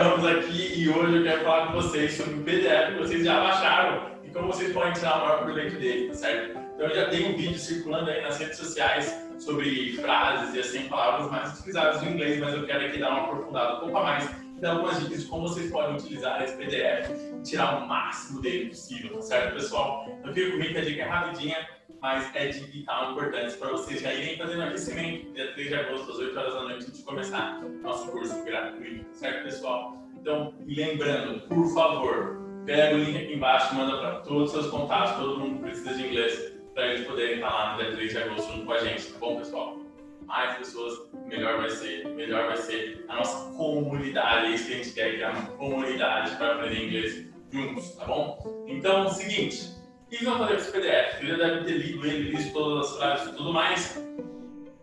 Ramos aqui e hoje eu quero falar com vocês sobre o PDF que vocês já baixaram e como vocês podem tirar o maior proveito dele, tá certo? Então eu já tenho um vídeo circulando aí nas redes sociais sobre frases e assim palavras mais utilizadas no inglês, mas eu quero aqui dar uma aprofundada um pouco a mais e dar algumas dicas de como vocês podem utilizar esse PDF e tirar o máximo dele possível, tá certo, pessoal? Então fica comigo que a dica é rapidinha mas é de vital importante para vocês já irem fazendo aquecimento dia 3 de agosto, às 8 horas da noite, antes de começar nosso curso gratuito, certo, pessoal? Então, lembrando, por favor, pega o link aqui embaixo, manda para todos os seus contatos, todo mundo precisa de inglês, para eles poderem estar lá no dia 3 de agosto junto com a gente, tá bom, pessoal? Mais pessoas, melhor vai ser, melhor vai ser a nossa comunidade, é isso que a gente quer, criar uma comunidade para aprender inglês juntos, tá bom? Então, é seguinte, o que vão fazer com esse PDF? Você já deve ter lido ele, visto todas as frases e tudo mais.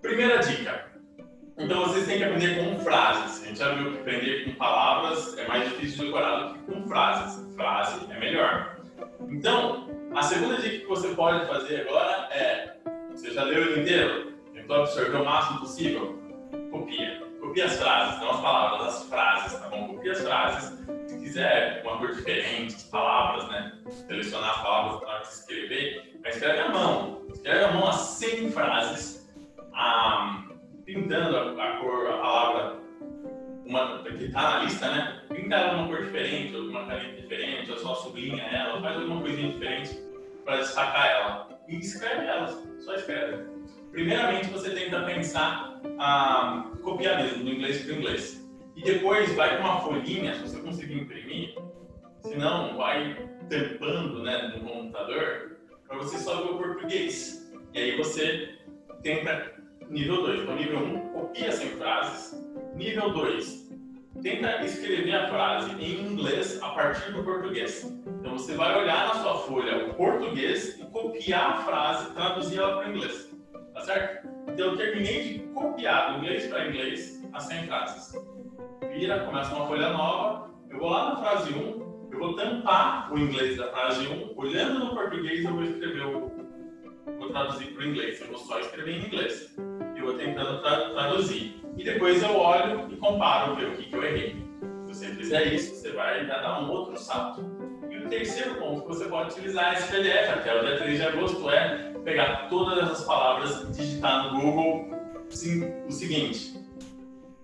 Primeira dica. Então vocês têm que aprender com frases. A gente já viu que aprender com palavras é mais difícil de decorar do que com frases. Frase é melhor. Então, a segunda dica que você pode fazer agora é: você já leu ele inteiro? Tentou absorver o máximo possível? Copia. Copia as frases, não as palavras, as frases, tá bom? Copia as frases quiser uma cor diferente, as palavras, né? Selecionar as palavras para escrever, mas escreve à mão. Escreve à mão as 100 frases, ah, pintando a, a, cor, a palavra uma, que está na lista, né? Pinta ela uma cor diferente, ou uma caneta diferente, ou só sublinha ela, faz alguma coisinha diferente para destacar ela. E escreve elas, só escreve. Primeiramente, você tenta pensar, ah, copiar mesmo, do inglês para o inglês. E depois vai com uma folhinha, se você conseguir imprimir, se não, vai tampando né, no computador, para você só ver o português. E aí você tenta nível 2. Então, nível 1, um, copia sem frases. Nível 2, tenta escrever a frase em inglês a partir do português. Então, você vai olhar na sua folha o português e copiar a frase, traduzir ela para inglês. Tá certo? Então, eu terminei de copiar do inglês para inglês as 100 frases vira, começa uma folha nova, eu vou lá na frase 1, eu vou tampar o inglês da frase 1, olhando no português eu vou escrever o. vou traduzir para o inglês, eu vou só escrever em inglês. E vou tentando tra traduzir. E depois eu olho e comparo, ver o que, que eu errei. Se você fizer isso, você vai dar um outro salto. E o terceiro ponto que você pode utilizar esse PDF até o dia 3 de agosto é pegar todas essas palavras e digitar no Google sim, o seguinte: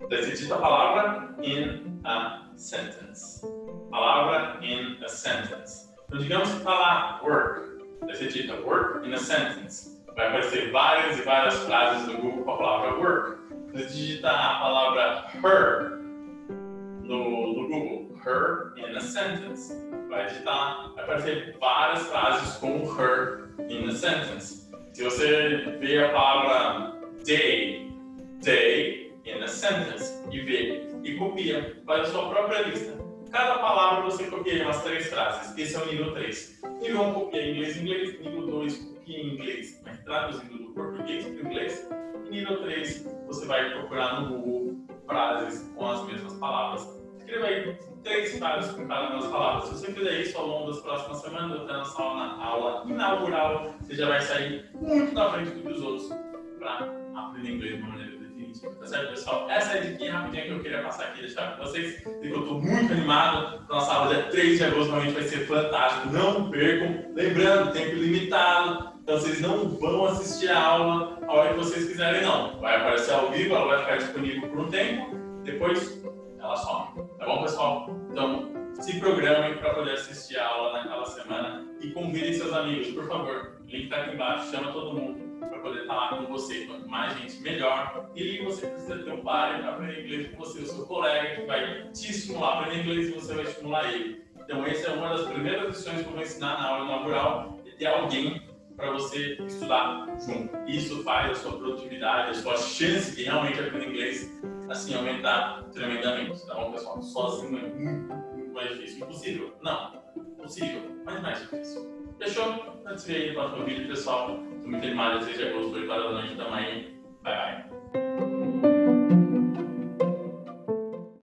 Decida a palavra in a sentence. Palavra in a sentence. Então, digamos que está lá work. Você digita work in a sentence. Vai aparecer várias e várias frases no Google com a palavra work. Você digita a palavra her no, no Google. Her in a sentence. Vai digitar, vai aparecer várias frases com her in a sentence. Se você vê a palavra day, day in a sentence e vê e copia para a sua própria lista. Cada palavra você copia umas três frases. Esse é o nível 3. Nível 1 copia inglês inglês, nível 2 copia em inglês, mas traduzindo do português para o inglês. E nível 3 você vai procurar no Google frases com as mesmas palavras. Escreva aí três frases com cada uma das palavras. Se você fizer isso ao longo das próximas semanas, até nossa aula, aula inaugural, você já vai sair muito na frente dos outros para aprender inglês de uma maneira Tá certo, pessoal? Essa é a dica rapidinha que eu queria passar aqui, deixar com vocês. E eu estou muito animado. Nossa aula dia 3 de agosto realmente vai ser fantástico. Não percam. Lembrando, tempo limitado. Então vocês não vão assistir a aula a hora que vocês quiserem, não. Vai aparecer ao vivo, ela vai ficar disponível por um tempo. Depois ela some. Tá bom, pessoal? Então, se programem para poder assistir a aula naquela semana e convidem seus amigos, por favor. O link está aqui embaixo, chama todo mundo para poder estar lá com você. Quanto mais gente, melhor. E você precisa ter um par para aprender inglês com você, o seu colega que vai te estimular a aprender inglês e você vai estimular ele. Então, essa é uma das primeiras lições que eu vou ensinar na aula inaugural, é ter alguém para você estudar junto. Isso faz a sua produtividade, a sua chance de realmente aprender inglês, assim, aumentar tremendamente. Bom, pessoal? Sozinho é muito, muito mais difícil. Impossível? Não. Possível, mas mais difícil. Fechou? Antes de ir no próximo vídeo, pessoal. Muito animado, 6 de agosto, 8 horas da noite, tamo aí. Bye, bye.